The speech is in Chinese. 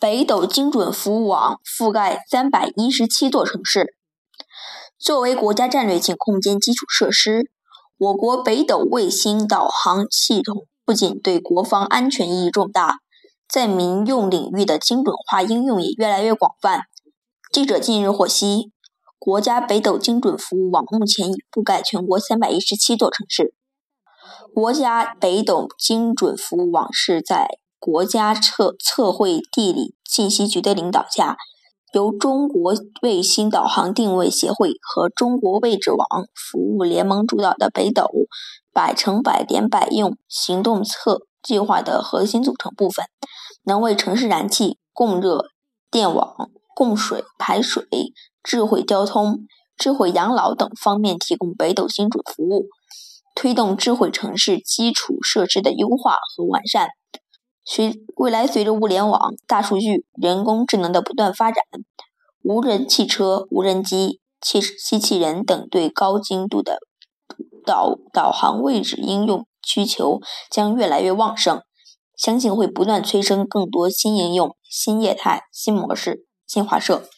北斗精准服务网覆盖三百一十七座城市。作为国家战略性空间基础设施，我国北斗卫星导航系统不仅对国防安全意义重大，在民用领域的精准化应用也越来越广泛。记者近日获悉，国家北斗精准服务网目前已覆盖全国三百一十七座城市。国家北斗精准服务网是在国家测测绘地理信息局的领导下，由中国卫星导航定位协会和中国位置网服务联盟主导的北斗百城百点百用行动测计划的核心组成部分，能为城市燃气、供热、电网、供水、排水、智慧交通、智慧养老等方面提供北斗精准服务，推动智慧城市基础设施的优化和完善。随未来，随着物联网、大数据、人工智能的不断发展，无人汽车、无人机、汽机器人等对高精度的导导航位置应用需求将越来越旺盛。相信会不断催生更多新应用、新业态、新模式、新华社。